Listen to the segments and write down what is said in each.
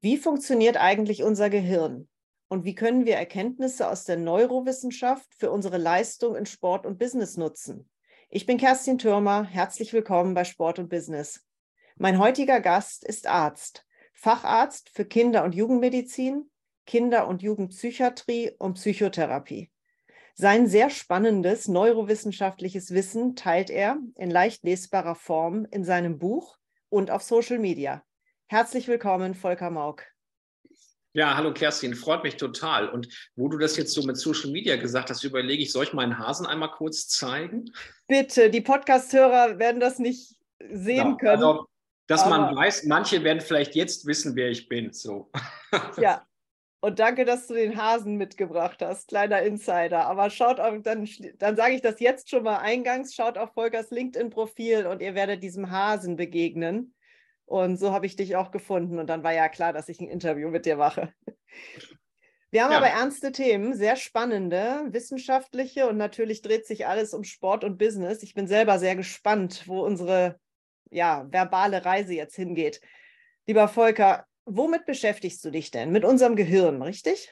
Wie funktioniert eigentlich unser Gehirn? Und wie können wir Erkenntnisse aus der Neurowissenschaft für unsere Leistung in Sport und Business nutzen? Ich bin Kerstin Türmer. Herzlich willkommen bei Sport und Business. Mein heutiger Gast ist Arzt, Facharzt für Kinder- und Jugendmedizin, Kinder- und Jugendpsychiatrie und Psychotherapie. Sein sehr spannendes neurowissenschaftliches Wissen teilt er in leicht lesbarer Form in seinem Buch und auf Social Media. Herzlich willkommen, Volker Mauk. Ja, hallo Kerstin, freut mich total. Und wo du das jetzt so mit Social Media gesagt hast, überlege ich, soll ich meinen Hasen einmal kurz zeigen? Bitte, die Podcast-Hörer werden das nicht sehen ja, können. Also, dass man weiß, manche werden vielleicht jetzt wissen, wer ich bin. So. Ja, und danke, dass du den Hasen mitgebracht hast. Kleiner Insider. Aber schaut auf, dann, dann sage ich das jetzt schon mal eingangs, schaut auf Volkers LinkedIn-Profil und ihr werdet diesem Hasen begegnen. Und so habe ich dich auch gefunden. Und dann war ja klar, dass ich ein Interview mit dir mache. Wir haben ja. aber ernste Themen, sehr spannende, wissenschaftliche und natürlich dreht sich alles um Sport und Business. Ich bin selber sehr gespannt, wo unsere ja, verbale Reise jetzt hingeht. Lieber Volker, womit beschäftigst du dich denn? Mit unserem Gehirn, richtig?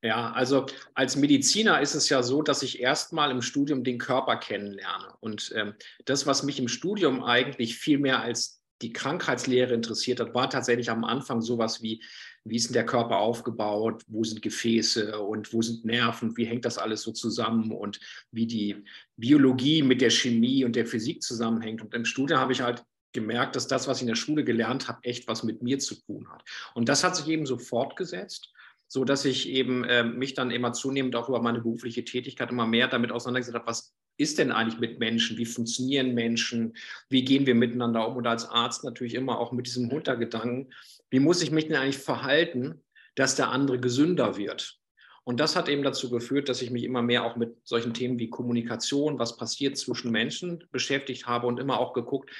Ja, also als Mediziner ist es ja so, dass ich erstmal im Studium den Körper kennenlerne. Und ähm, das, was mich im Studium eigentlich viel mehr als die Krankheitslehre interessiert hat, war tatsächlich am Anfang sowas wie, wie ist denn der Körper aufgebaut, wo sind Gefäße und wo sind Nerven, wie hängt das alles so zusammen und wie die Biologie mit der Chemie und der Physik zusammenhängt. Und im Studium habe ich halt gemerkt, dass das, was ich in der Schule gelernt habe, echt was mit mir zu tun hat. Und das hat sich eben so fortgesetzt so dass ich eben äh, mich dann immer zunehmend auch über meine berufliche Tätigkeit immer mehr damit auseinandergesetzt habe, was ist denn eigentlich mit Menschen? Wie funktionieren Menschen? Wie gehen wir miteinander um? Und als Arzt natürlich immer auch mit diesem Hintergedanken, wie muss ich mich denn eigentlich verhalten, dass der andere gesünder wird? Und das hat eben dazu geführt, dass ich mich immer mehr auch mit solchen Themen wie Kommunikation, was passiert zwischen Menschen beschäftigt habe und immer auch geguckt,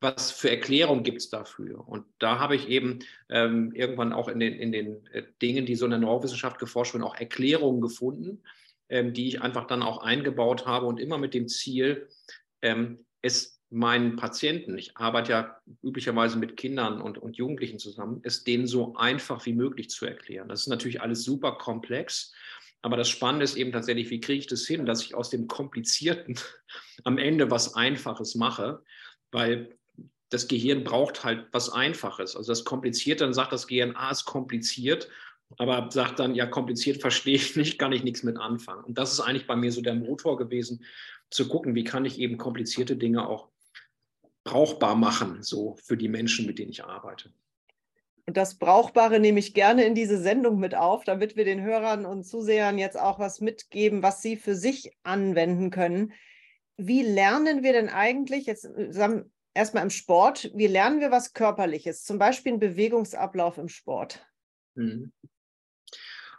was für Erklärungen gibt es dafür? Und da habe ich eben ähm, irgendwann auch in den, in den äh, Dingen, die so in der Neurowissenschaft geforscht werden, auch Erklärungen gefunden, ähm, die ich einfach dann auch eingebaut habe und immer mit dem Ziel, ähm, es meinen Patienten, ich arbeite ja üblicherweise mit Kindern und, und Jugendlichen zusammen, es denen so einfach wie möglich zu erklären. Das ist natürlich alles super komplex. Aber das Spannende ist eben tatsächlich, wie kriege ich das hin, dass ich aus dem Komplizierten am Ende was Einfaches mache, weil das Gehirn braucht halt was Einfaches. Also das Komplizierte, dann sagt das Gehirn, ah, ist kompliziert, aber sagt dann, ja, kompliziert verstehe ich nicht, kann ich nichts mit anfangen. Und das ist eigentlich bei mir so der Motor gewesen, zu gucken, wie kann ich eben komplizierte Dinge auch brauchbar machen, so für die Menschen, mit denen ich arbeite. Und das Brauchbare nehme ich gerne in diese Sendung mit auf, damit wir den Hörern und Zusehern jetzt auch was mitgeben, was sie für sich anwenden können. Wie lernen wir denn eigentlich, jetzt erstmal im Sport, wie lernen wir was Körperliches, zum Beispiel einen Bewegungsablauf im Sport? Mhm.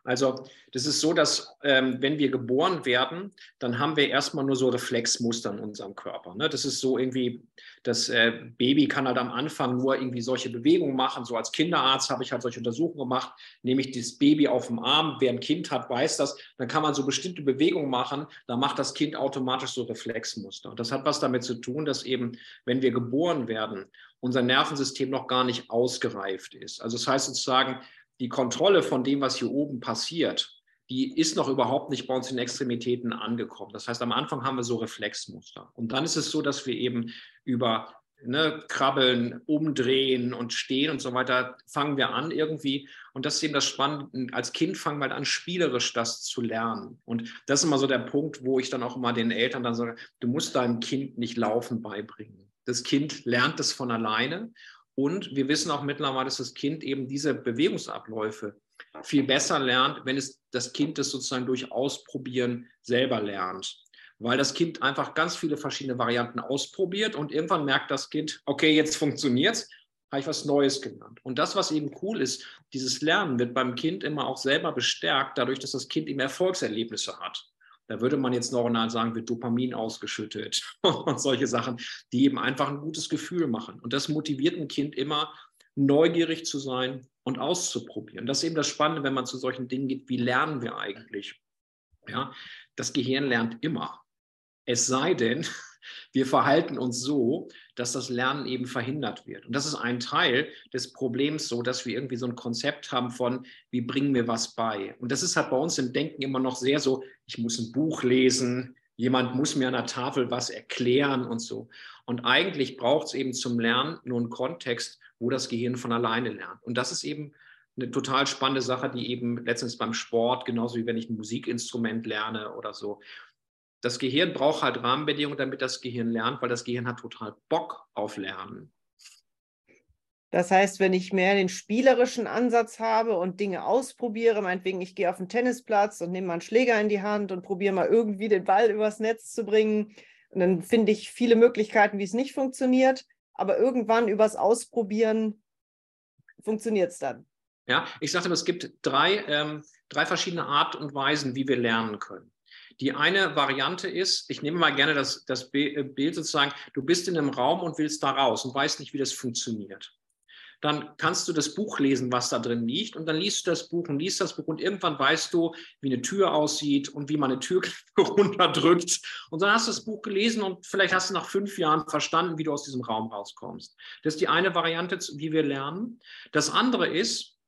Also das ist so, dass ähm, wenn wir geboren werden, dann haben wir erstmal nur so Reflexmuster in unserem Körper. Ne? Das ist so irgendwie, das äh, Baby kann halt am Anfang nur irgendwie solche Bewegungen machen. So als Kinderarzt habe ich halt solche Untersuchungen gemacht, nehme ich das Baby auf dem Arm, wer ein Kind hat, weiß das, dann kann man so bestimmte Bewegungen machen, dann macht das Kind automatisch so Reflexmuster. Und das hat was damit zu tun, dass eben, wenn wir geboren werden, unser Nervensystem noch gar nicht ausgereift ist. Also das heißt sozusagen, die Kontrolle von dem, was hier oben passiert, die ist noch überhaupt nicht bei uns in den Extremitäten angekommen. Das heißt, am Anfang haben wir so Reflexmuster. Und dann ist es so, dass wir eben über ne, Krabbeln, Umdrehen und Stehen und so weiter fangen wir an irgendwie. Und das ist eben das Spannende. Als Kind fangen wir halt an, spielerisch das zu lernen. Und das ist immer so der Punkt, wo ich dann auch immer den Eltern dann sage, du musst deinem Kind nicht Laufen beibringen. Das Kind lernt es von alleine und wir wissen auch mittlerweile, dass das Kind eben diese Bewegungsabläufe viel besser lernt, wenn es das Kind das sozusagen durch Ausprobieren selber lernt. Weil das Kind einfach ganz viele verschiedene Varianten ausprobiert und irgendwann merkt das Kind, okay, jetzt funktioniert es, habe ich was Neues gelernt. Und das, was eben cool ist, dieses Lernen wird beim Kind immer auch selber bestärkt, dadurch, dass das Kind eben Erfolgserlebnisse hat. Da würde man jetzt neuronal sagen, wird Dopamin ausgeschüttet und solche Sachen, die eben einfach ein gutes Gefühl machen. Und das motiviert ein Kind immer, neugierig zu sein und auszuprobieren. Das ist eben das Spannende, wenn man zu solchen Dingen geht, wie lernen wir eigentlich? Ja, das Gehirn lernt immer. Es sei denn, wir verhalten uns so, dass das Lernen eben verhindert wird. Und das ist ein Teil des Problems, so dass wir irgendwie so ein Konzept haben von, wie bringen wir was bei? Und das ist halt bei uns im Denken immer noch sehr so, ich muss ein Buch lesen, jemand muss mir an der Tafel was erklären und so. Und eigentlich braucht es eben zum Lernen nur einen Kontext, wo das Gehirn von alleine lernt. Und das ist eben eine total spannende Sache, die eben letztens beim Sport, genauso wie wenn ich ein Musikinstrument lerne oder so. Das Gehirn braucht halt Rahmenbedingungen, damit das Gehirn lernt, weil das Gehirn hat total Bock auf Lernen. Das heißt, wenn ich mehr den spielerischen Ansatz habe und Dinge ausprobiere, meinetwegen, ich gehe auf den Tennisplatz und nehme mal einen Schläger in die Hand und probiere mal irgendwie den Ball übers Netz zu bringen, und dann finde ich viele Möglichkeiten, wie es nicht funktioniert, aber irgendwann übers Ausprobieren funktioniert es dann. Ja, ich sagte, es gibt drei, ähm, drei verschiedene Art und Weisen, wie wir lernen können. Die eine Variante ist, ich nehme mal gerne das, das äh, Bild sozusagen, du bist in einem Raum und willst da raus und weißt nicht, wie das funktioniert. Dann kannst du das Buch lesen, was da drin liegt, und dann liest du das Buch und liest das Buch und irgendwann weißt du, wie eine Tür aussieht und wie man eine Tür runterdrückt. Und dann hast du das Buch gelesen und vielleicht hast du nach fünf Jahren verstanden, wie du aus diesem Raum rauskommst. Das ist die eine Variante, wie wir lernen. Das andere ist,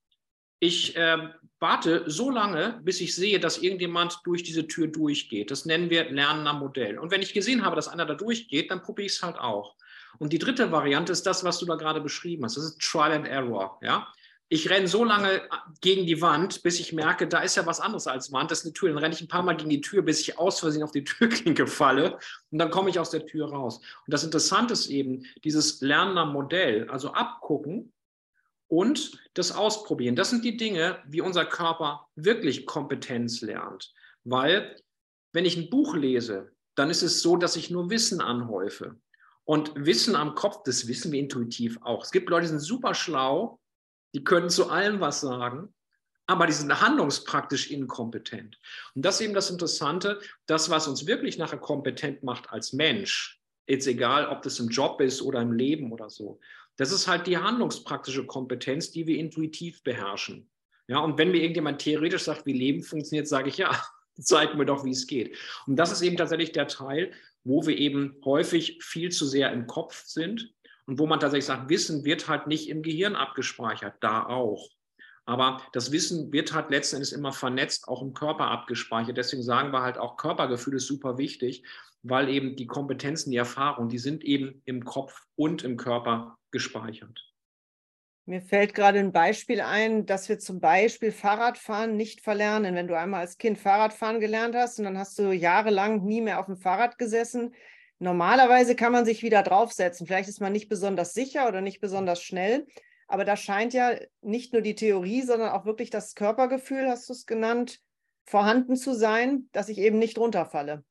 ich äh, warte so lange, bis ich sehe, dass irgendjemand durch diese Tür durchgeht. Das nennen wir Lernen am Modell. Und wenn ich gesehen habe, dass einer da durchgeht, dann probiere ich es halt auch. Und die dritte Variante ist das, was du da gerade beschrieben hast. Das ist Trial and Error. Ja? Ich renne so lange äh, gegen die Wand, bis ich merke, da ist ja was anderes als Wand, das ist eine Tür. Dann renne ich ein paar Mal gegen die Tür, bis ich aus Versehen auf die Türklinke falle und dann komme ich aus der Tür raus. Und das Interessante ist eben dieses Lernen am Modell, also abgucken, und das Ausprobieren. Das sind die Dinge, wie unser Körper wirklich Kompetenz lernt. Weil, wenn ich ein Buch lese, dann ist es so, dass ich nur Wissen anhäufe. Und Wissen am Kopf, das wissen wir intuitiv auch. Es gibt Leute, die sind super schlau, die können zu allem was sagen, aber die sind handlungspraktisch inkompetent. Und das ist eben das Interessante, das, was uns wirklich nachher kompetent macht als Mensch, jetzt egal, ob das im Job ist oder im Leben oder so, das ist halt die handlungspraktische Kompetenz, die wir intuitiv beherrschen. Ja, und wenn mir irgendjemand theoretisch sagt, wie Leben funktioniert, sage ich ja, zeig mir doch, wie es geht. Und das ist eben tatsächlich der Teil, wo wir eben häufig viel zu sehr im Kopf sind und wo man tatsächlich sagt, Wissen wird halt nicht im Gehirn abgespeichert, da auch. Aber das Wissen wird halt letzten Endes immer vernetzt, auch im Körper abgespeichert. Deswegen sagen wir halt auch, Körpergefühl ist super wichtig, weil eben die Kompetenzen, die Erfahrungen, die sind eben im Kopf und im Körper gespeichert. Mir fällt gerade ein Beispiel ein, dass wir zum Beispiel Fahrradfahren nicht verlernen. Wenn du einmal als Kind Fahrradfahren gelernt hast und dann hast du jahrelang nie mehr auf dem Fahrrad gesessen, normalerweise kann man sich wieder draufsetzen. Vielleicht ist man nicht besonders sicher oder nicht besonders schnell, aber da scheint ja nicht nur die Theorie, sondern auch wirklich das Körpergefühl, hast du es genannt, vorhanden zu sein, dass ich eben nicht runterfalle.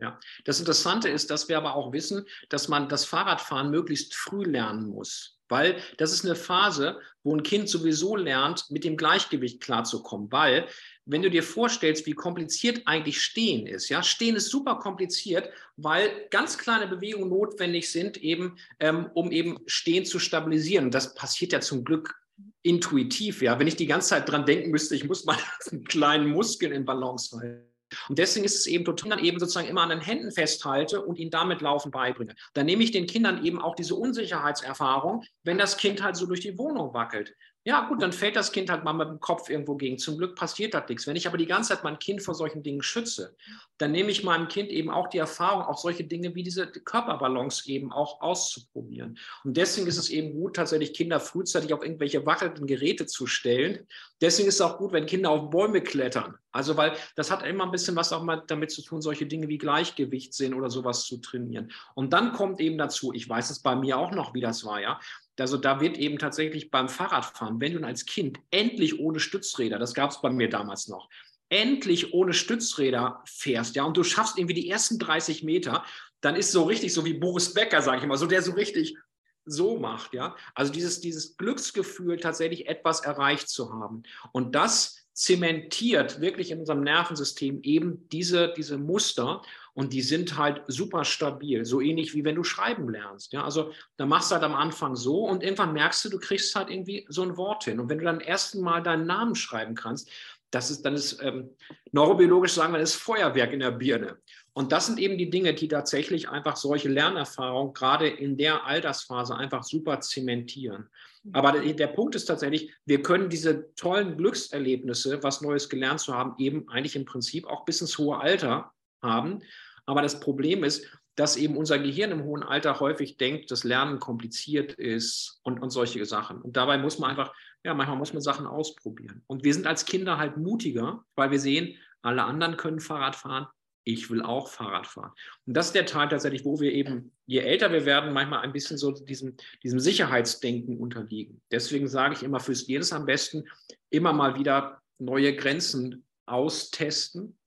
Ja, das Interessante ist, dass wir aber auch wissen, dass man das Fahrradfahren möglichst früh lernen muss, weil das ist eine Phase, wo ein Kind sowieso lernt, mit dem Gleichgewicht klarzukommen, weil wenn du dir vorstellst, wie kompliziert eigentlich Stehen ist, ja, Stehen ist super kompliziert, weil ganz kleine Bewegungen notwendig sind, eben, ähm, um eben Stehen zu stabilisieren. das passiert ja zum Glück intuitiv, ja. Wenn ich die ganze Zeit dran denken müsste, ich muss mal einen kleinen Muskeln in Balance halten und deswegen ist es eben total, dann eben sozusagen immer an den Händen festhalte und ihnen damit Laufen beibringe. Dann nehme ich den Kindern eben auch diese Unsicherheitserfahrung, wenn das Kind halt so durch die Wohnung wackelt. Ja, gut, dann fällt das Kind halt mal mit dem Kopf irgendwo gegen. Zum Glück passiert das nichts. Wenn ich aber die ganze Zeit mein Kind vor solchen Dingen schütze, dann nehme ich meinem Kind eben auch die Erfahrung, auch solche Dinge wie diese Körperbalance eben auch auszuprobieren. Und deswegen ist es eben gut, tatsächlich Kinder frühzeitig auf irgendwelche wackelnden Geräte zu stellen. Deswegen ist es auch gut, wenn Kinder auf Bäume klettern. Also, weil das hat immer ein bisschen was auch mal damit zu tun, solche Dinge wie Gleichgewichtssinn oder sowas zu trainieren. Und dann kommt eben dazu, ich weiß es bei mir auch noch, wie das war, ja. Also da wird eben tatsächlich beim Fahrradfahren, wenn du als Kind endlich ohne Stützräder, das gab es bei mir damals noch, endlich ohne Stützräder fährst, ja, und du schaffst irgendwie die ersten 30 Meter, dann ist so richtig so wie Boris Becker, sage ich mal, so der so richtig so macht, ja. Also dieses, dieses Glücksgefühl, tatsächlich etwas erreicht zu haben. Und das zementiert wirklich in unserem Nervensystem eben diese, diese Muster und die sind halt super stabil, so ähnlich wie wenn du schreiben lernst. Ja? Also da machst du halt am Anfang so und irgendwann merkst du, du kriegst halt irgendwie so ein Wort hin. Und wenn du dann ersten Mal deinen Namen schreiben kannst, das ist, dann ist ähm, neurobiologisch sagen wir, das ist Feuerwerk in der Birne. Und das sind eben die Dinge, die tatsächlich einfach solche Lernerfahrungen gerade in der Altersphase einfach super zementieren. Aber der, Punkt ist tatsächlich, wir können diese tollen Glückserlebnisse, was Neues gelernt zu haben, eben eigentlich im Prinzip auch bis ins hohe Alter haben. Aber das Problem ist, dass eben unser Gehirn im hohen Alter häufig denkt, dass Lernen kompliziert ist und, und solche Sachen. Und dabei muss man einfach, ja, manchmal muss man Sachen ausprobieren. Und wir sind als Kinder halt mutiger, weil wir sehen, alle anderen können Fahrrad fahren, ich will auch Fahrrad fahren. Und das ist der Teil tatsächlich, wo wir eben, je älter wir werden, manchmal ein bisschen so diesem, diesem Sicherheitsdenken unterliegen. Deswegen sage ich immer, fürs jedes am besten immer mal wieder neue Grenzen austesten.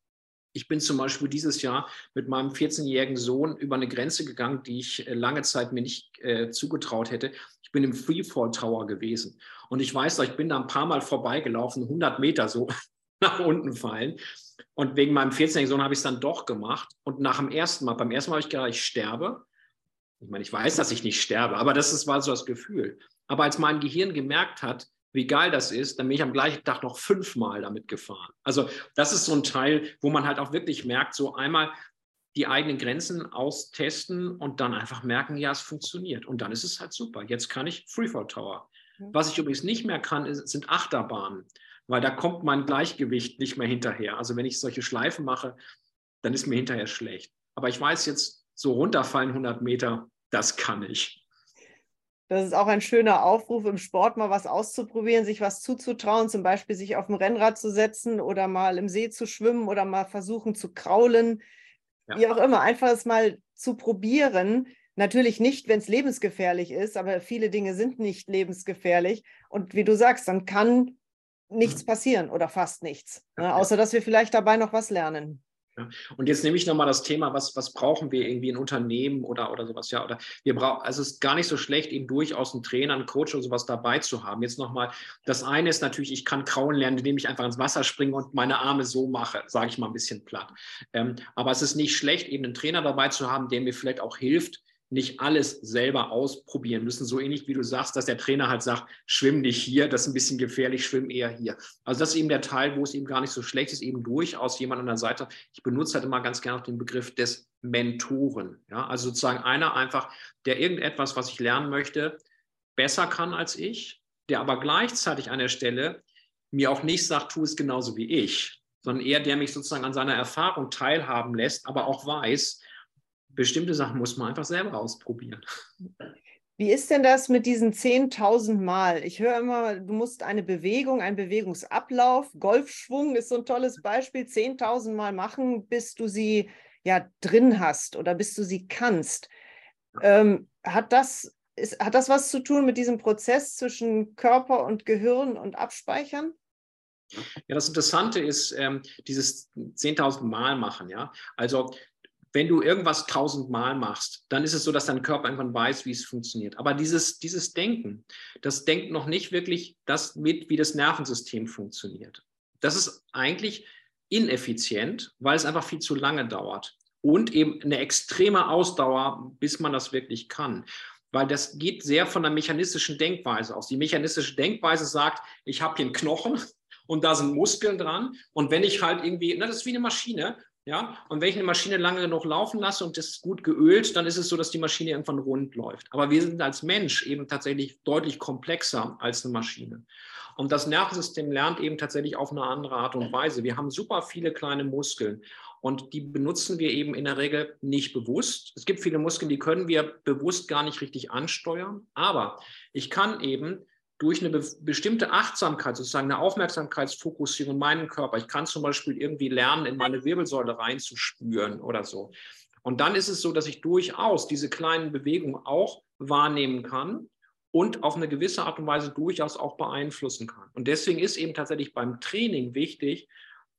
Ich bin zum Beispiel dieses Jahr mit meinem 14-jährigen Sohn über eine Grenze gegangen, die ich äh, lange Zeit mir nicht äh, zugetraut hätte. Ich bin im Freefall Tower gewesen. Und ich weiß, ich bin da ein paar Mal vorbeigelaufen, 100 Meter so nach unten fallen. Und wegen meinem 14-jährigen Sohn habe ich es dann doch gemacht. Und nach dem ersten Mal, beim ersten Mal habe ich gedacht, ich sterbe. Ich meine, ich weiß, dass ich nicht sterbe, aber das ist, war so das Gefühl. Aber als mein Gehirn gemerkt hat, wie geil das ist, dann bin ich am gleichen Tag noch fünfmal damit gefahren. Also das ist so ein Teil, wo man halt auch wirklich merkt, so einmal die eigenen Grenzen austesten und dann einfach merken, ja, es funktioniert. Und dann ist es halt super. Jetzt kann ich Freefall Tower. Was ich übrigens nicht mehr kann, sind Achterbahnen weil da kommt mein Gleichgewicht nicht mehr hinterher. Also wenn ich solche Schleifen mache, dann ist mir hinterher schlecht. Aber ich weiß jetzt, so runterfallen 100 Meter, das kann ich. Das ist auch ein schöner Aufruf im Sport, mal was auszuprobieren, sich was zuzutrauen, zum Beispiel sich auf dem Rennrad zu setzen oder mal im See zu schwimmen oder mal versuchen zu kraulen. Ja. Wie auch immer, einfach es mal zu probieren. Natürlich nicht, wenn es lebensgefährlich ist, aber viele Dinge sind nicht lebensgefährlich. Und wie du sagst, dann kann nichts passieren oder fast nichts, ne? außer dass wir vielleicht dabei noch was lernen. Ja. Und jetzt nehme ich nochmal das Thema, was, was brauchen wir irgendwie in Unternehmen oder, oder sowas, ja, oder wir brauchen, also es ist gar nicht so schlecht, eben durchaus einen Trainer, einen Coach oder sowas dabei zu haben. Jetzt nochmal, das eine ist natürlich, ich kann krauen lernen, indem ich einfach ins Wasser springe und meine Arme so mache, sage ich mal ein bisschen platt. Ähm, aber es ist nicht schlecht, eben einen Trainer dabei zu haben, der mir vielleicht auch hilft, nicht alles selber ausprobieren müssen. So ähnlich wie du sagst, dass der Trainer halt sagt, schwimm nicht hier, das ist ein bisschen gefährlich, schwimm eher hier. Also das ist eben der Teil, wo es eben gar nicht so schlecht ist, eben durchaus jemand an der Seite. Ich benutze halt immer ganz gerne auch den Begriff des Mentoren. Ja? Also sozusagen einer einfach, der irgendetwas, was ich lernen möchte, besser kann als ich, der aber gleichzeitig an der Stelle mir auch nicht sagt, tu es genauso wie ich, sondern eher der mich sozusagen an seiner Erfahrung teilhaben lässt, aber auch weiß, bestimmte Sachen muss man einfach selber ausprobieren. Wie ist denn das mit diesen 10.000 Mal? Ich höre immer, du musst eine Bewegung, einen Bewegungsablauf, Golfschwung ist so ein tolles Beispiel, 10.000 Mal machen, bis du sie ja drin hast oder bis du sie kannst. Ähm, hat, das, ist, hat das was zu tun mit diesem Prozess zwischen Körper und Gehirn und Abspeichern? Ja, das Interessante ist ähm, dieses 10.000 Mal machen. Ja, also wenn du irgendwas tausendmal machst, dann ist es so, dass dein Körper irgendwann weiß, wie es funktioniert. Aber dieses, dieses Denken, das denkt noch nicht wirklich das mit, wie das Nervensystem funktioniert. Das ist eigentlich ineffizient, weil es einfach viel zu lange dauert. Und eben eine extreme Ausdauer, bis man das wirklich kann. Weil das geht sehr von der mechanistischen Denkweise aus. Die mechanistische Denkweise sagt, ich habe hier einen Knochen und da sind Muskeln dran. Und wenn ich halt irgendwie, na, das ist wie eine Maschine, ja, und wenn ich eine Maschine lange genug laufen lasse und das ist gut geölt, dann ist es so, dass die Maschine irgendwann rund läuft. Aber wir sind als Mensch eben tatsächlich deutlich komplexer als eine Maschine. Und das Nervensystem lernt eben tatsächlich auf eine andere Art und Weise. Wir haben super viele kleine Muskeln und die benutzen wir eben in der Regel nicht bewusst. Es gibt viele Muskeln, die können wir bewusst gar nicht richtig ansteuern. Aber ich kann eben durch eine be bestimmte Achtsamkeit, sozusagen eine Aufmerksamkeitsfokussierung in meinen Körper. Ich kann zum Beispiel irgendwie lernen, in meine Wirbelsäule reinzuspüren oder so. Und dann ist es so, dass ich durchaus diese kleinen Bewegungen auch wahrnehmen kann und auf eine gewisse Art und Weise durchaus auch beeinflussen kann. Und deswegen ist eben tatsächlich beim Training wichtig,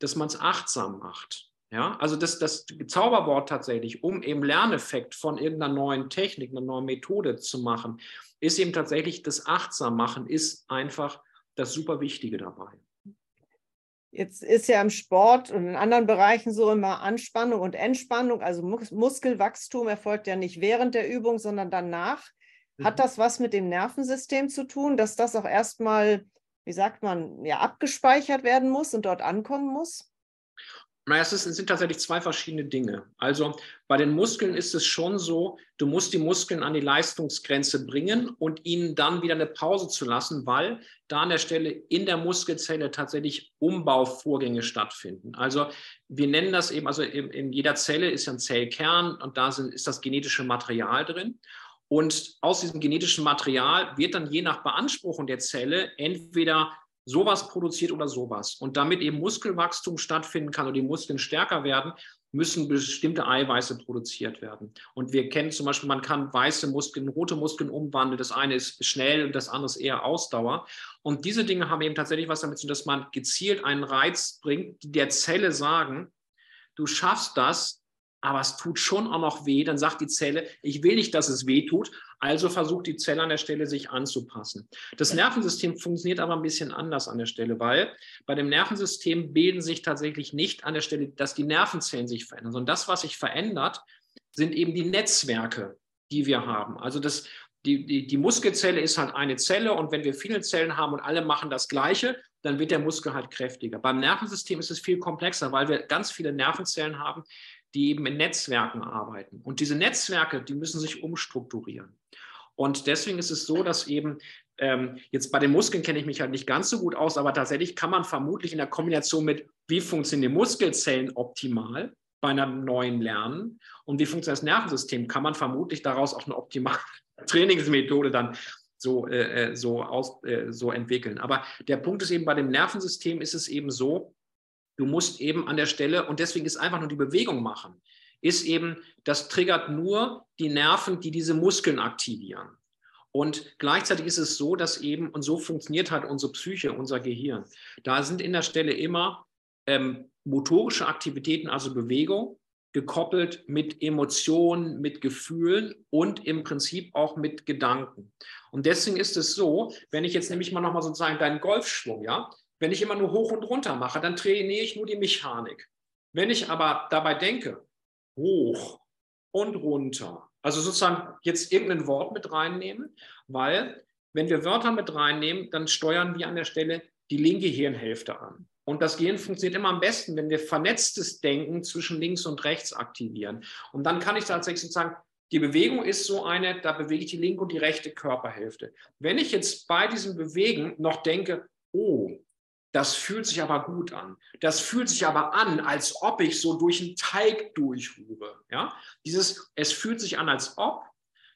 dass man es achtsam macht. Ja, also das, das Zauberwort tatsächlich, um eben Lerneffekt von irgendeiner neuen Technik, einer neuen Methode zu machen, ist eben tatsächlich das Achtsammachen, ist einfach das super Wichtige dabei. Jetzt ist ja im Sport und in anderen Bereichen so immer Anspannung und Entspannung. Also Mus Muskelwachstum erfolgt ja nicht während der Übung, sondern danach. Hat mhm. das was mit dem Nervensystem zu tun, dass das auch erstmal, wie sagt man, ja, abgespeichert werden muss und dort ankommen muss? Naja, es, sind tatsächlich zwei verschiedene Dinge. Also bei den Muskeln ist es schon so, du musst die Muskeln an die Leistungsgrenze bringen und ihnen dann wieder eine Pause zu lassen, weil da an der Stelle in der Muskelzelle tatsächlich Umbauvorgänge stattfinden. Also wir nennen das eben, also in, in jeder Zelle ist ja ein Zellkern und da sind, ist das genetische Material drin. Und aus diesem genetischen Material wird dann je nach Beanspruchung der Zelle entweder sowas produziert oder sowas. Und damit eben Muskelwachstum stattfinden kann und die Muskeln stärker werden, müssen bestimmte Eiweiße produziert werden. Und wir kennen zum Beispiel, man kann weiße Muskeln, rote Muskeln umwandeln. Das eine ist schnell und das andere ist eher Ausdauer. Und diese Dinge haben eben tatsächlich was damit zu tun, dass man gezielt einen Reiz bringt, die der Zelle sagen, du schaffst das, aber es tut schon auch noch weh, dann sagt die Zelle, ich will nicht, dass es weh tut, also versucht die Zelle an der Stelle sich anzupassen. Das Nervensystem funktioniert aber ein bisschen anders an der Stelle, weil bei dem Nervensystem bilden sich tatsächlich nicht an der Stelle, dass die Nervenzellen sich verändern, sondern das, was sich verändert, sind eben die Netzwerke, die wir haben. Also das, die, die, die Muskelzelle ist halt eine Zelle und wenn wir viele Zellen haben und alle machen das Gleiche, dann wird der Muskel halt kräftiger. Beim Nervensystem ist es viel komplexer, weil wir ganz viele Nervenzellen haben, die eben in Netzwerken arbeiten. Und diese Netzwerke, die müssen sich umstrukturieren. Und deswegen ist es so, dass eben ähm, jetzt bei den Muskeln kenne ich mich halt nicht ganz so gut aus, aber tatsächlich kann man vermutlich in der Kombination mit, wie funktionieren die Muskelzellen optimal bei einem neuen Lernen und wie funktioniert das Nervensystem, kann man vermutlich daraus auch eine optimale Trainingsmethode dann so, äh, äh, so, aus, äh, so entwickeln. Aber der Punkt ist eben, bei dem Nervensystem ist es eben so, Du musst eben an der Stelle, und deswegen ist einfach nur die Bewegung machen, ist eben, das triggert nur die Nerven, die diese Muskeln aktivieren. Und gleichzeitig ist es so, dass eben, und so funktioniert halt unsere Psyche, unser Gehirn, da sind in der Stelle immer ähm, motorische Aktivitäten, also Bewegung, gekoppelt mit Emotionen, mit Gefühlen und im Prinzip auch mit Gedanken. Und deswegen ist es so, wenn ich jetzt nämlich mal nochmal sozusagen deinen Golfschwung, ja, wenn ich immer nur hoch und runter mache, dann trainiere ich nur die Mechanik. Wenn ich aber dabei denke, hoch und runter, also sozusagen jetzt irgendein Wort mit reinnehmen, weil wenn wir Wörter mit reinnehmen, dann steuern wir an der Stelle die linke Hirnhälfte an. Und das Gehirn funktioniert immer am besten, wenn wir vernetztes Denken zwischen links und rechts aktivieren. Und dann kann ich tatsächlich sozusagen, die Bewegung ist so eine, da bewege ich die linke und die rechte Körperhälfte. Wenn ich jetzt bei diesem Bewegen noch denke, oh, das fühlt sich aber gut an. Das fühlt sich aber an, als ob ich so durch einen Teig durchrühre. Ja? Dieses, es fühlt sich an, als ob,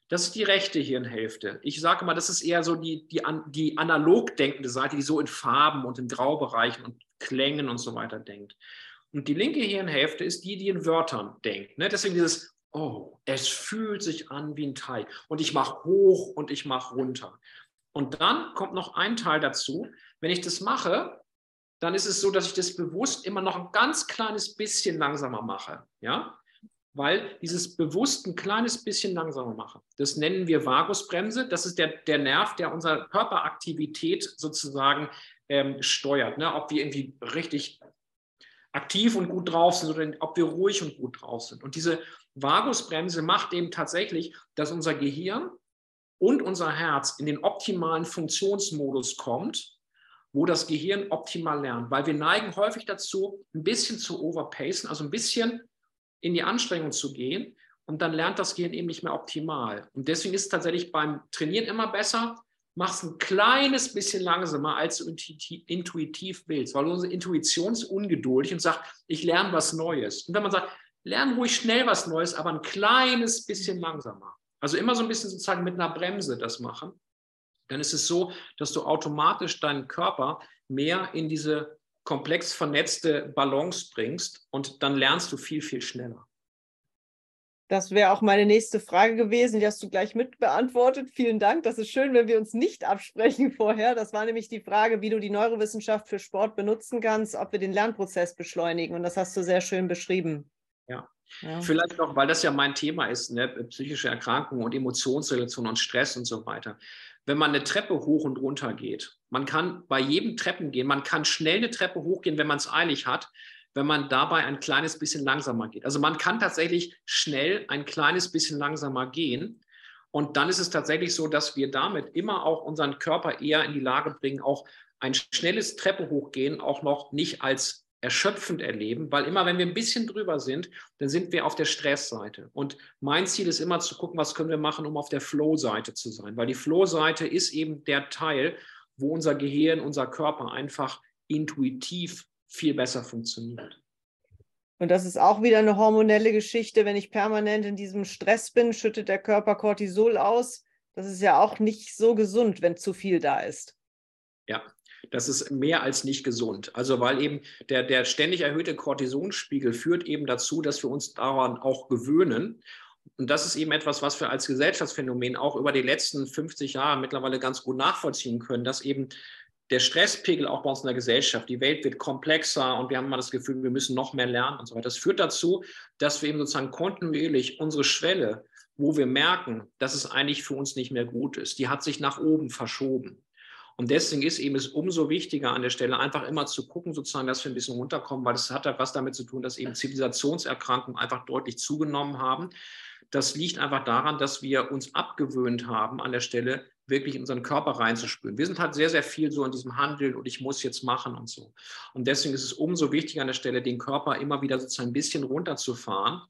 das ist die rechte Hirnhälfte. Ich sage mal, das ist eher so die, die, die analog denkende Seite, die so in Farben und in Graubereichen und Klängen und so weiter denkt. Und die linke Hirnhälfte ist die, die in Wörtern denkt. Ne? Deswegen dieses, oh, es fühlt sich an wie ein Teig. Und ich mache hoch und ich mache runter. Und dann kommt noch ein Teil dazu. Wenn ich das mache, dann ist es so, dass ich das bewusst immer noch ein ganz kleines bisschen langsamer mache. Ja? Weil dieses bewusst ein kleines bisschen langsamer mache. Das nennen wir Vagusbremse. Das ist der, der Nerv, der unsere Körperaktivität sozusagen ähm, steuert. Ne? Ob wir irgendwie richtig aktiv und gut drauf sind oder ob wir ruhig und gut drauf sind. Und diese Vagusbremse macht eben tatsächlich, dass unser Gehirn und unser Herz in den optimalen Funktionsmodus kommt wo das Gehirn optimal lernt, weil wir neigen häufig dazu, ein bisschen zu overpacen, also ein bisschen in die Anstrengung zu gehen und dann lernt das Gehirn eben nicht mehr optimal. Und deswegen ist es tatsächlich beim Trainieren immer besser, mach es ein kleines bisschen langsamer, als du intuitiv willst, weil unsere Intuition ist ungeduldig und sagt, ich lerne was Neues. Und wenn man sagt, lerne ruhig schnell was Neues, aber ein kleines bisschen langsamer. Also immer so ein bisschen sozusagen mit einer Bremse das machen dann ist es so, dass du automatisch deinen Körper mehr in diese komplex vernetzte Balance bringst und dann lernst du viel, viel schneller. Das wäre auch meine nächste Frage gewesen. Die hast du gleich mit beantwortet. Vielen Dank. Das ist schön, wenn wir uns nicht absprechen vorher. Das war nämlich die Frage, wie du die Neurowissenschaft für Sport benutzen kannst, ob wir den Lernprozess beschleunigen. Und das hast du sehr schön beschrieben. Ja. ja. Vielleicht noch, weil das ja mein Thema ist, ne? psychische Erkrankungen und Emotionsrelation und Stress und so weiter wenn man eine Treppe hoch und runter geht. Man kann bei jedem Treppen gehen, man kann schnell eine Treppe hochgehen, wenn man es eilig hat, wenn man dabei ein kleines bisschen langsamer geht. Also man kann tatsächlich schnell ein kleines bisschen langsamer gehen. Und dann ist es tatsächlich so, dass wir damit immer auch unseren Körper eher in die Lage bringen, auch ein schnelles Treppe hochgehen auch noch nicht als erschöpfend erleben, weil immer, wenn wir ein bisschen drüber sind, dann sind wir auf der Stressseite. Und mein Ziel ist immer zu gucken, was können wir machen, um auf der Flow-Seite zu sein, weil die Flow-Seite ist eben der Teil, wo unser Gehirn, unser Körper einfach intuitiv viel besser funktioniert. Und das ist auch wieder eine hormonelle Geschichte. Wenn ich permanent in diesem Stress bin, schüttet der Körper Cortisol aus. Das ist ja auch nicht so gesund, wenn zu viel da ist. Ja, das ist mehr als nicht gesund. Also weil eben der, der ständig erhöhte Cortisonspiegel führt eben dazu, dass wir uns daran auch gewöhnen. Und das ist eben etwas, was wir als Gesellschaftsphänomen auch über die letzten 50 Jahre mittlerweile ganz gut nachvollziehen können, dass eben der Stresspegel auch bei uns in der Gesellschaft, die Welt wird komplexer und wir haben immer das Gefühl, wir müssen noch mehr lernen und so weiter. Das führt dazu, dass wir eben sozusagen kontinuierlich unsere Schwelle, wo wir merken, dass es eigentlich für uns nicht mehr gut ist, die hat sich nach oben verschoben. Und deswegen ist eben es umso wichtiger an der Stelle einfach immer zu gucken, sozusagen, dass wir ein bisschen runterkommen, weil es hat halt was damit zu tun, dass eben Zivilisationserkrankungen einfach deutlich zugenommen haben. Das liegt einfach daran, dass wir uns abgewöhnt haben, an der Stelle wirklich in unseren Körper reinzuspüren. Wir sind halt sehr, sehr viel so in diesem Handeln und ich muss jetzt machen und so. Und deswegen ist es umso wichtiger an der Stelle, den Körper immer wieder sozusagen ein bisschen runterzufahren,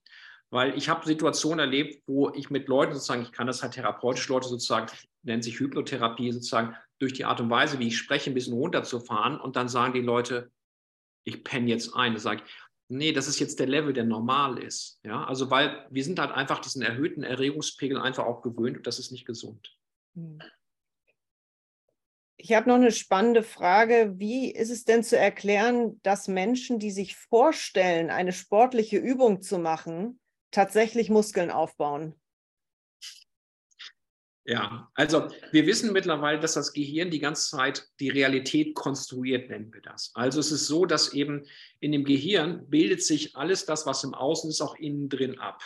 weil ich habe Situationen erlebt, wo ich mit Leuten sozusagen, ich kann das halt therapeutisch Leute sozusagen, nennt sich Hypnotherapie, sozusagen durch die Art und Weise, wie ich spreche, ein bisschen runterzufahren und dann sagen die Leute, ich penne jetzt ein. Da sage ich, nee, das ist jetzt der Level, der normal ist. Ja, also weil wir sind halt einfach diesen erhöhten Erregungspegel einfach auch gewöhnt und das ist nicht gesund. Hm. Ich habe noch eine spannende Frage. Wie ist es denn zu erklären, dass Menschen, die sich vorstellen, eine sportliche Übung zu machen, tatsächlich Muskeln aufbauen? Ja, also wir wissen mittlerweile, dass das Gehirn die ganze Zeit die Realität konstruiert, nennen wir das. Also es ist so, dass eben in dem Gehirn bildet sich alles das, was im Außen ist, auch innen drin ab.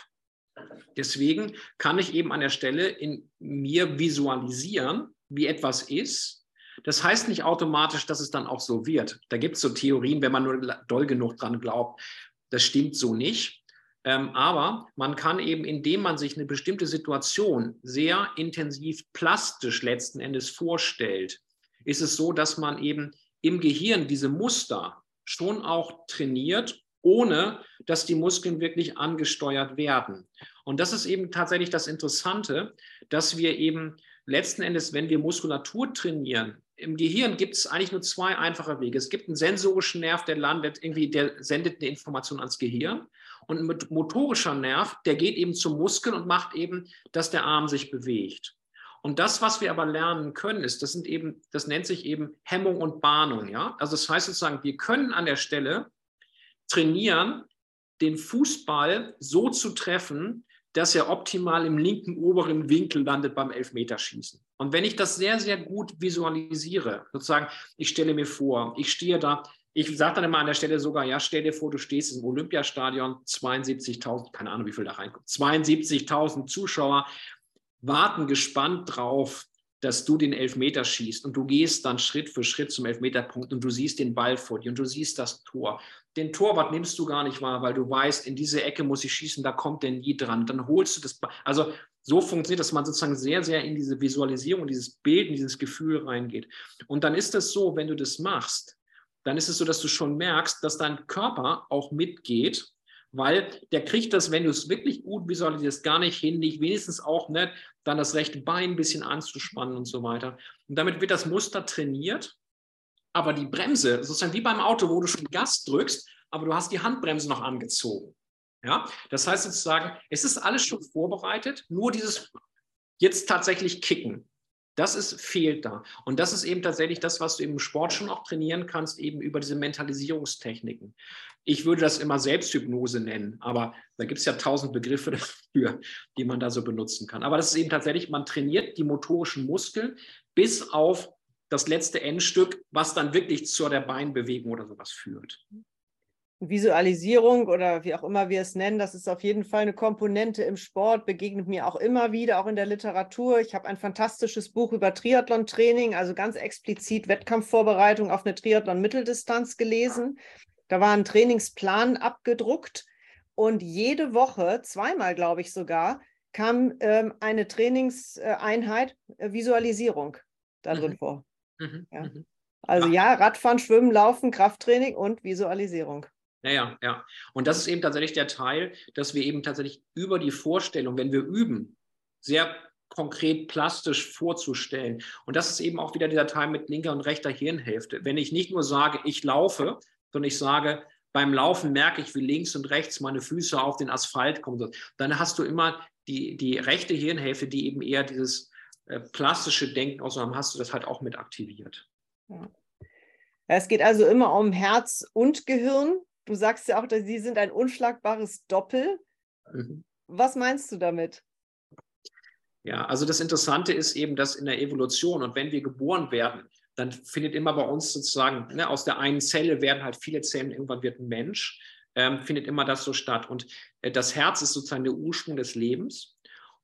Deswegen kann ich eben an der Stelle in mir visualisieren, wie etwas ist. Das heißt nicht automatisch, dass es dann auch so wird. Da gibt es so Theorien, wenn man nur doll genug dran glaubt. Das stimmt so nicht. Ähm, aber man kann eben, indem man sich eine bestimmte Situation sehr intensiv plastisch letzten Endes vorstellt, ist es so, dass man eben im Gehirn diese Muster schon auch trainiert, ohne dass die Muskeln wirklich angesteuert werden. Und das ist eben tatsächlich das Interessante, dass wir eben letzten Endes, wenn wir Muskulatur trainieren, im Gehirn gibt es eigentlich nur zwei einfache Wege. Es gibt einen sensorischen Nerv, der landet irgendwie, der sendet eine Information ans Gehirn. Und ein motorischer Nerv, der geht eben zum Muskel und macht eben, dass der Arm sich bewegt. Und das, was wir aber lernen können, ist, das sind eben, das nennt sich eben Hemmung und Bahnung, ja. Also das heißt sozusagen, wir können an der Stelle trainieren, den Fußball so zu treffen, dass er optimal im linken oberen Winkel landet beim Elfmeterschießen. Und wenn ich das sehr, sehr gut visualisiere, sozusagen, ich stelle mir vor, ich stehe da, ich sage dann immer an der Stelle sogar, ja, stell dir vor, du stehst im Olympiastadion, 72.000, keine Ahnung, wie viel da reinkommt, 72.000 Zuschauer warten gespannt drauf, dass du den Elfmeter schießt und du gehst dann Schritt für Schritt zum Elfmeterpunkt und du siehst den Ball vor dir und du siehst das Tor. Den Torwart nimmst du gar nicht wahr, weil du weißt, in diese Ecke muss ich schießen, da kommt der nie dran. Dann holst du das. Also so funktioniert, dass man sozusagen sehr, sehr in diese Visualisierung, dieses Bild, in dieses Gefühl reingeht. Und dann ist das so, wenn du das machst, dann ist es so, dass du schon merkst, dass dein Körper auch mitgeht weil der kriegt das, wenn du es wirklich gut visualisierst, gar nicht hin, nicht wenigstens auch nicht, dann das rechte Bein ein bisschen anzuspannen und so weiter. Und damit wird das Muster trainiert, aber die Bremse, sozusagen wie beim Auto, wo du schon Gas drückst, aber du hast die Handbremse noch angezogen. Ja, das heißt sozusagen, es ist alles schon vorbereitet, nur dieses jetzt tatsächlich kicken. Das ist, fehlt da. Und das ist eben tatsächlich das, was du im Sport schon auch trainieren kannst, eben über diese Mentalisierungstechniken. Ich würde das immer Selbsthypnose nennen, aber da gibt es ja tausend Begriffe dafür, die man da so benutzen kann. Aber das ist eben tatsächlich, man trainiert die motorischen Muskeln bis auf das letzte Endstück, was dann wirklich zur der Beinbewegung oder sowas führt. Visualisierung oder wie auch immer wir es nennen, das ist auf jeden Fall eine Komponente im Sport, begegnet mir auch immer wieder, auch in der Literatur. Ich habe ein fantastisches Buch über Triathlon-Training, also ganz explizit Wettkampfvorbereitung auf eine Triathlon-Mitteldistanz gelesen. Da war ein Trainingsplan abgedruckt und jede Woche, zweimal glaube ich sogar, kam ähm, eine Trainingseinheit, äh, Visualisierung da drin mhm. vor. Mhm. Ja. Mhm. Also ja, Radfahren, Schwimmen, Laufen, Krafttraining und Visualisierung. Ja, ja. Und das ist eben tatsächlich der Teil, dass wir eben tatsächlich über die Vorstellung, wenn wir üben, sehr konkret plastisch vorzustellen. Und das ist eben auch wieder dieser Teil mit linker und rechter Hirnhälfte. Wenn ich nicht nur sage, ich laufe, sondern ich sage, beim Laufen merke ich, wie links und rechts meine Füße auf den Asphalt kommen. Dann hast du immer die, die rechte Hirnhälfte, die eben eher dieses äh, plastische Denken aus, dann hast du das halt auch mit aktiviert. Ja. Es geht also immer um Herz und Gehirn. Du sagst ja auch, dass sie sind ein unschlagbares Doppel. Mhm. Was meinst du damit? Ja, also das Interessante ist eben, dass in der Evolution und wenn wir geboren werden, dann findet immer bei uns sozusagen, ne, aus der einen Zelle werden halt viele Zellen, irgendwann wird ein Mensch, ähm, findet immer das so statt. Und äh, das Herz ist sozusagen der Ursprung des Lebens.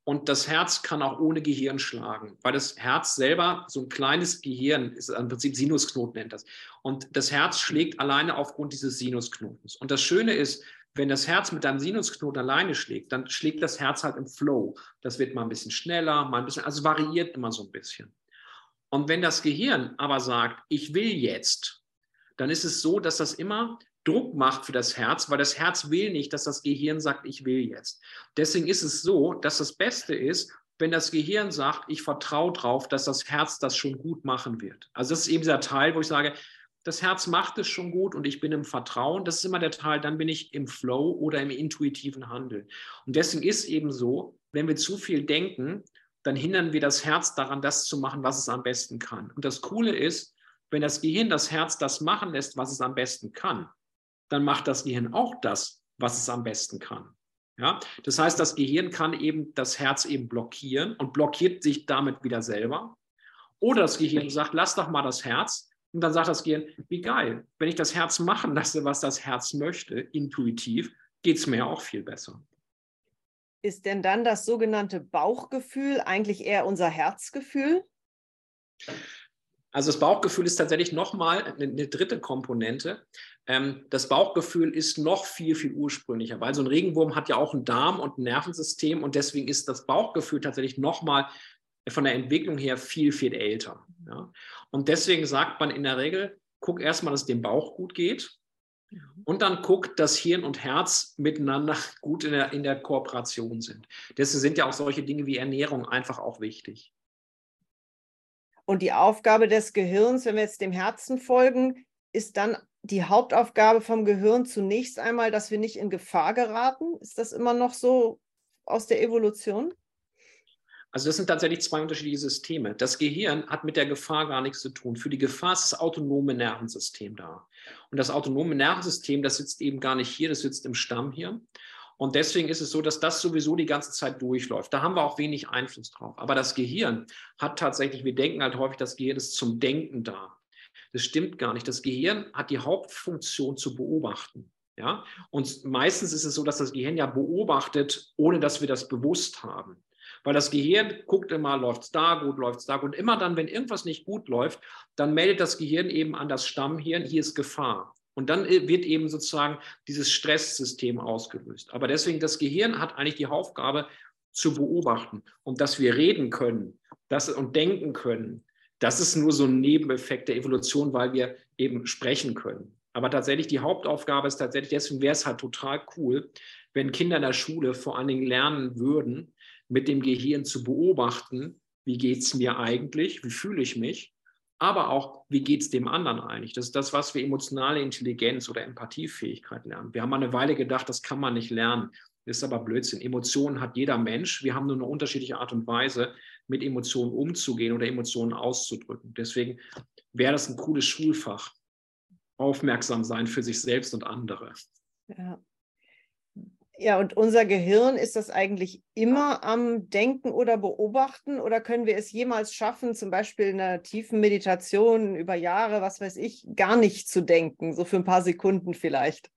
Und das Herz kann auch ohne Gehirn schlagen, weil das Herz selber so ein kleines Gehirn ist, im Prinzip Sinusknoten nennt das. Und das Herz schlägt alleine aufgrund dieses Sinusknotens. Und das Schöne ist, wenn das Herz mit einem Sinusknoten alleine schlägt, dann schlägt das Herz halt im Flow. Das wird mal ein bisschen schneller, mal ein bisschen, also variiert immer so ein bisschen. Und wenn das Gehirn aber sagt, ich will jetzt, dann ist es so, dass das immer Druck macht für das Herz, weil das Herz will nicht, dass das Gehirn sagt, ich will jetzt. Deswegen ist es so, dass das Beste ist, wenn das Gehirn sagt, ich vertraue darauf, dass das Herz das schon gut machen wird. Also das ist eben der Teil, wo ich sage, das Herz macht es schon gut und ich bin im Vertrauen. Das ist immer der Teil, dann bin ich im Flow oder im intuitiven Handeln. Und deswegen ist eben so, wenn wir zu viel denken, dann hindern wir das Herz daran, das zu machen, was es am besten kann. Und das Coole ist, wenn das Gehirn das Herz das machen lässt, was es am besten kann, dann macht das Gehirn auch das, was es am besten kann. Ja? Das heißt, das Gehirn kann eben das Herz eben blockieren und blockiert sich damit wieder selber. Oder das Gehirn sagt, lass doch mal das Herz. Und dann sagt das Gehirn, wie geil, wenn ich das Herz machen lasse, was das Herz möchte, intuitiv, geht es mir auch viel besser. Ist denn dann das sogenannte Bauchgefühl eigentlich eher unser Herzgefühl? Also das Bauchgefühl ist tatsächlich nochmal eine dritte Komponente. Ähm, das Bauchgefühl ist noch viel, viel ursprünglicher, weil so ein Regenwurm hat ja auch einen Darm und ein Nervensystem und deswegen ist das Bauchgefühl tatsächlich nochmal von der Entwicklung her viel, viel älter. Ja? Und deswegen sagt man in der Regel, guck erstmal, dass es dem Bauch gut geht und dann guck, dass Hirn und Herz miteinander gut in der, in der Kooperation sind. Deswegen sind ja auch solche Dinge wie Ernährung einfach auch wichtig. Und die Aufgabe des Gehirns, wenn wir jetzt dem Herzen folgen, ist dann die Hauptaufgabe vom Gehirn zunächst einmal, dass wir nicht in Gefahr geraten. Ist das immer noch so aus der Evolution? Also das sind tatsächlich zwei unterschiedliche Systeme. Das Gehirn hat mit der Gefahr gar nichts zu tun. Für die Gefahr ist das autonome Nervensystem da. Und das autonome Nervensystem, das sitzt eben gar nicht hier, das sitzt im Stammhirn. Und deswegen ist es so, dass das sowieso die ganze Zeit durchläuft. Da haben wir auch wenig Einfluss drauf. Aber das Gehirn hat tatsächlich, wir denken halt häufig, das Gehirn ist zum Denken da. Das stimmt gar nicht. Das Gehirn hat die Hauptfunktion zu beobachten. Ja? Und meistens ist es so, dass das Gehirn ja beobachtet, ohne dass wir das bewusst haben. Weil das Gehirn guckt immer, läuft es da gut, läuft es da gut. Und immer dann, wenn irgendwas nicht gut läuft, dann meldet das Gehirn eben an das Stammhirn, hier ist Gefahr. Und dann äh, wird eben sozusagen dieses Stresssystem ausgelöst. Aber deswegen, das Gehirn hat eigentlich die Aufgabe zu beobachten und dass wir reden können das, und denken können. Das ist nur so ein Nebeneffekt der Evolution, weil wir eben sprechen können. Aber tatsächlich die Hauptaufgabe ist tatsächlich, deswegen wäre es halt total cool, wenn Kinder in der Schule vor allen Dingen lernen würden, mit dem Gehirn zu beobachten, wie geht es mir eigentlich, wie fühle ich mich aber auch, wie geht es dem anderen eigentlich? Das ist das, was wir emotionale Intelligenz oder Empathiefähigkeit lernen. Wir haben eine Weile gedacht, das kann man nicht lernen. Das ist aber Blödsinn. Emotionen hat jeder Mensch. Wir haben nur eine unterschiedliche Art und Weise, mit Emotionen umzugehen oder Emotionen auszudrücken. Deswegen wäre das ein cooles Schulfach. Aufmerksam sein für sich selbst und andere. Ja. Ja, und unser Gehirn, ist das eigentlich immer am Denken oder Beobachten oder können wir es jemals schaffen, zum Beispiel in einer tiefen Meditation über Jahre, was weiß ich, gar nicht zu denken, so für ein paar Sekunden vielleicht?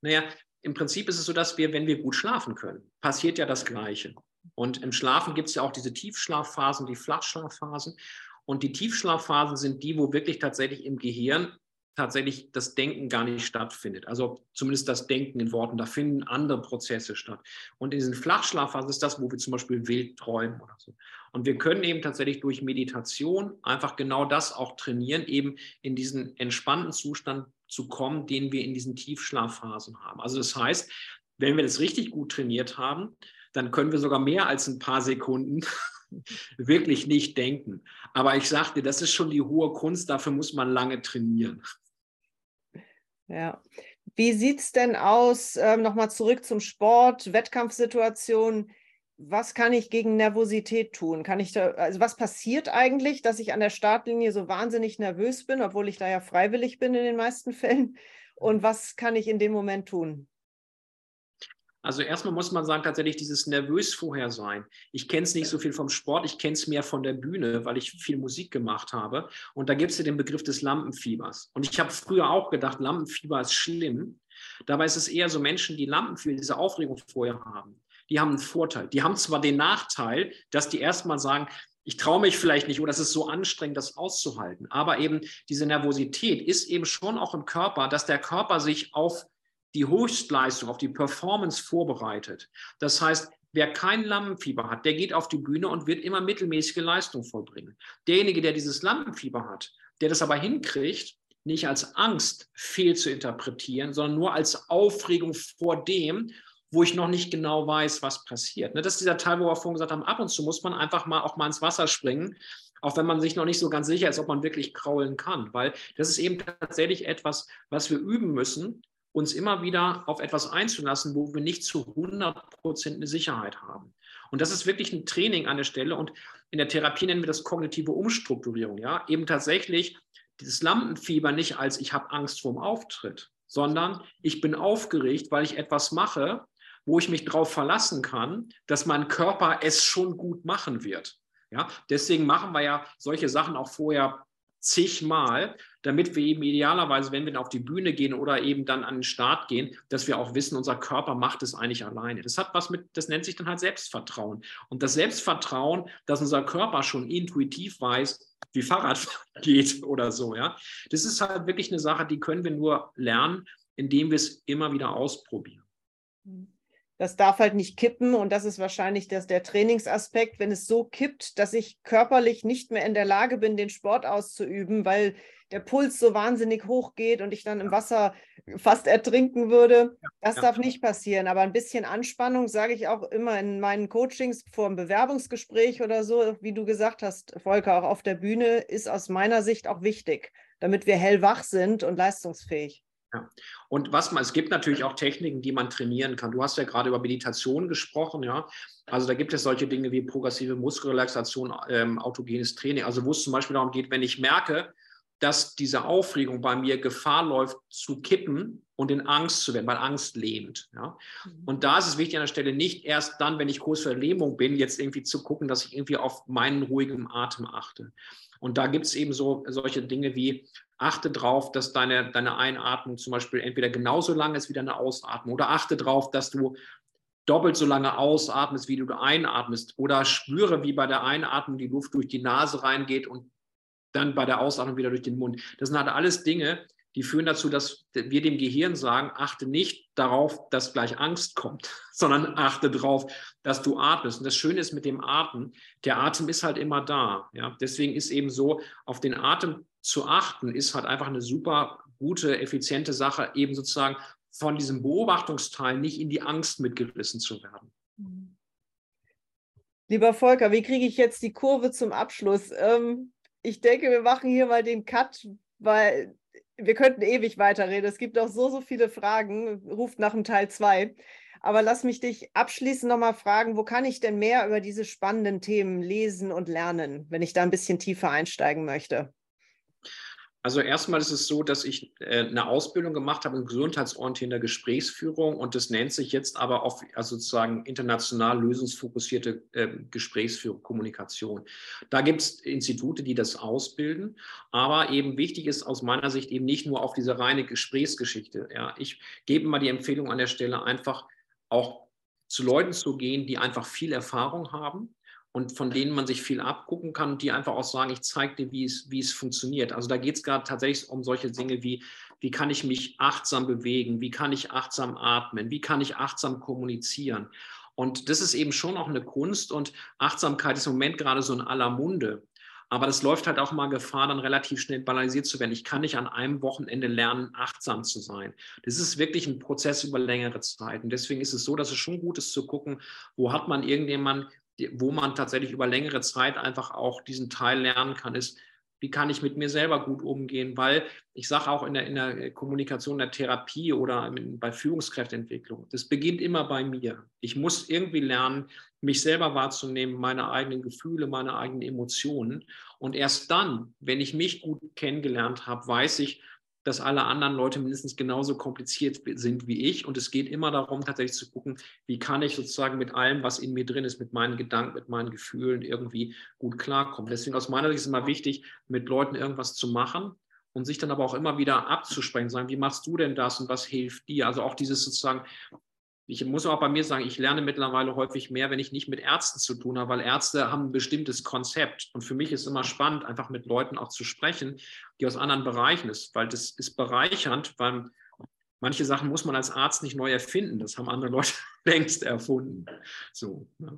Naja, im Prinzip ist es so, dass wir, wenn wir gut schlafen können, passiert ja das Gleiche. Und im Schlafen gibt es ja auch diese Tiefschlafphasen, die Flachschlafphasen. Und die Tiefschlafphasen sind die, wo wirklich tatsächlich im Gehirn tatsächlich das Denken gar nicht stattfindet. Also zumindest das Denken in Worten, da finden andere Prozesse statt. Und in diesen Flachschlafphasen ist das, wo wir zum Beispiel wild träumen oder so. Und wir können eben tatsächlich durch Meditation einfach genau das auch trainieren, eben in diesen entspannten Zustand zu kommen, den wir in diesen Tiefschlafphasen haben. Also das heißt, wenn wir das richtig gut trainiert haben, dann können wir sogar mehr als ein paar Sekunden wirklich nicht denken. Aber ich sagte, das ist schon die hohe Kunst, dafür muss man lange trainieren. Ja. Wie sieht es denn aus, ähm, nochmal zurück zum Sport, Wettkampfsituation? Was kann ich gegen Nervosität tun? Kann ich da, also was passiert eigentlich, dass ich an der Startlinie so wahnsinnig nervös bin, obwohl ich da ja freiwillig bin in den meisten Fällen? Und was kann ich in dem Moment tun? Also erstmal muss man sagen, tatsächlich dieses nervös vorher sein. Ich kenne es nicht so viel vom Sport, ich kenne es mehr von der Bühne, weil ich viel Musik gemacht habe. Und da gibt es ja den Begriff des Lampenfiebers. Und ich habe früher auch gedacht, Lampenfieber ist schlimm. Dabei ist es eher so Menschen, die Lampenfieber, diese Aufregung vorher haben. Die haben einen Vorteil. Die haben zwar den Nachteil, dass die erstmal sagen, ich traue mich vielleicht nicht oder es ist so anstrengend, das auszuhalten. Aber eben diese Nervosität ist eben schon auch im Körper, dass der Körper sich auf die Höchstleistung, auf die Performance vorbereitet. Das heißt, wer kein Lampenfieber hat, der geht auf die Bühne und wird immer mittelmäßige Leistung vollbringen. Derjenige, der dieses Lampenfieber hat, der das aber hinkriegt, nicht als Angst fehl zu interpretieren, sondern nur als Aufregung vor dem, wo ich noch nicht genau weiß, was passiert. Ne, das ist dieser Teil, wo wir vorhin gesagt haben, ab und zu muss man einfach mal auch mal ins Wasser springen, auch wenn man sich noch nicht so ganz sicher ist, ob man wirklich kraulen kann, weil das ist eben tatsächlich etwas, was wir üben müssen, uns immer wieder auf etwas einzulassen, wo wir nicht zu 100 Prozent eine Sicherheit haben. Und das ist wirklich ein Training an der Stelle. Und in der Therapie nennen wir das kognitive Umstrukturierung. Ja, eben tatsächlich dieses Lampenfieber nicht als ich habe Angst vor dem Auftritt, sondern ich bin aufgeregt, weil ich etwas mache, wo ich mich darauf verlassen kann, dass mein Körper es schon gut machen wird. Ja, deswegen machen wir ja solche Sachen auch vorher zigmal, damit wir eben idealerweise, wenn wir auf die Bühne gehen oder eben dann an den Start gehen, dass wir auch wissen, unser Körper macht es eigentlich alleine. Das hat was mit, das nennt sich dann halt Selbstvertrauen. Und das Selbstvertrauen, dass unser Körper schon intuitiv weiß, wie Fahrrad geht oder so, ja, das ist halt wirklich eine Sache, die können wir nur lernen, indem wir es immer wieder ausprobieren. Mhm das darf halt nicht kippen und das ist wahrscheinlich das, der Trainingsaspekt, wenn es so kippt, dass ich körperlich nicht mehr in der Lage bin, den Sport auszuüben, weil der Puls so wahnsinnig hoch geht und ich dann im Wasser fast ertrinken würde. Das ja. darf nicht passieren. Aber ein bisschen Anspannung, sage ich auch immer in meinen Coachings vor einem Bewerbungsgespräch oder so, wie du gesagt hast, Volker, auch auf der Bühne, ist aus meiner Sicht auch wichtig, damit wir hellwach sind und leistungsfähig. Ja. Und was man, es gibt natürlich auch Techniken, die man trainieren kann. Du hast ja gerade über Meditation gesprochen, ja. Also da gibt es solche Dinge wie progressive Muskelrelaxation, ähm, autogenes Training. Also wo es zum Beispiel darum geht, wenn ich merke, dass diese Aufregung bei mir Gefahr läuft zu kippen und in Angst zu werden, weil Angst lähmt. Ja? Mhm. Und da ist es wichtig an der Stelle nicht erst dann, wenn ich kurz vor der Lähmung bin, jetzt irgendwie zu gucken, dass ich irgendwie auf meinen ruhigen Atem achte. Und da gibt es eben so solche Dinge wie achte darauf, dass deine, deine Einatmung zum Beispiel entweder genauso lang ist wie deine Ausatmung oder achte darauf, dass du doppelt so lange ausatmest, wie du einatmest oder spüre, wie bei der Einatmung die Luft durch die Nase reingeht und dann bei der Ausatmung wieder durch den Mund. Das sind halt alles Dinge, die führen dazu, dass wir dem Gehirn sagen, achte nicht darauf, dass gleich Angst kommt, sondern achte darauf, dass du atmest. Und das Schöne ist mit dem Atmen, der Atem ist halt immer da. Ja? Deswegen ist eben so, auf den Atem zu achten, ist halt einfach eine super gute, effiziente Sache, eben sozusagen von diesem Beobachtungsteil nicht in die Angst mitgerissen zu werden. Lieber Volker, wie kriege ich jetzt die Kurve zum Abschluss? Ähm, ich denke, wir machen hier mal den Cut, weil wir könnten ewig weiterreden. Es gibt auch so, so viele Fragen. Ruft nach dem Teil 2. Aber lass mich dich abschließend nochmal fragen, wo kann ich denn mehr über diese spannenden Themen lesen und lernen, wenn ich da ein bisschen tiefer einsteigen möchte? Also erstmal ist es so, dass ich äh, eine Ausbildung gemacht habe in gesundheitsorientierender Gesprächsführung und das nennt sich jetzt aber auf also sozusagen international lösungsfokussierte äh, Gesprächsführung, Kommunikation. Da gibt es Institute, die das ausbilden, aber eben wichtig ist aus meiner Sicht eben nicht nur auf diese reine Gesprächsgeschichte. Ja. Ich gebe mal die Empfehlung an der Stelle einfach auch zu Leuten zu gehen, die einfach viel Erfahrung haben und von denen man sich viel abgucken kann und die einfach auch sagen, ich zeige dir, wie es, wie es funktioniert. Also da geht es gerade tatsächlich um solche Dinge wie, wie kann ich mich achtsam bewegen, wie kann ich achtsam atmen, wie kann ich achtsam kommunizieren. Und das ist eben schon auch eine Kunst und Achtsamkeit ist im Moment gerade so in aller Munde. Aber das läuft halt auch mal Gefahr, dann relativ schnell balanciert zu werden. Ich kann nicht an einem Wochenende lernen, achtsam zu sein. Das ist wirklich ein Prozess über längere Zeit. Und deswegen ist es so, dass es schon gut ist zu gucken, wo hat man irgendjemand, wo man tatsächlich über längere Zeit einfach auch diesen Teil lernen kann, ist, wie kann ich mit mir selber gut umgehen? Weil ich sage auch in der, in der Kommunikation, der Therapie oder bei Führungskräfteentwicklung, das beginnt immer bei mir. Ich muss irgendwie lernen, mich selber wahrzunehmen, meine eigenen Gefühle, meine eigenen Emotionen. Und erst dann, wenn ich mich gut kennengelernt habe, weiß ich, dass alle anderen Leute mindestens genauso kompliziert sind wie ich. Und es geht immer darum, tatsächlich zu gucken, wie kann ich sozusagen mit allem, was in mir drin ist, mit meinen Gedanken, mit meinen Gefühlen irgendwie gut klarkommen. Deswegen aus meiner Sicht ist es immer wichtig, mit Leuten irgendwas zu machen und sich dann aber auch immer wieder abzusprechen, sagen, wie machst du denn das und was hilft dir? Also auch dieses sozusagen ich muss auch bei mir sagen, ich lerne mittlerweile häufig mehr, wenn ich nicht mit Ärzten zu tun habe, weil Ärzte haben ein bestimmtes Konzept. Und für mich ist es immer spannend, einfach mit Leuten auch zu sprechen, die aus anderen Bereichen ist, weil das ist bereichernd, weil manche Sachen muss man als Arzt nicht neu erfinden. Das haben andere Leute längst erfunden. So. Ja.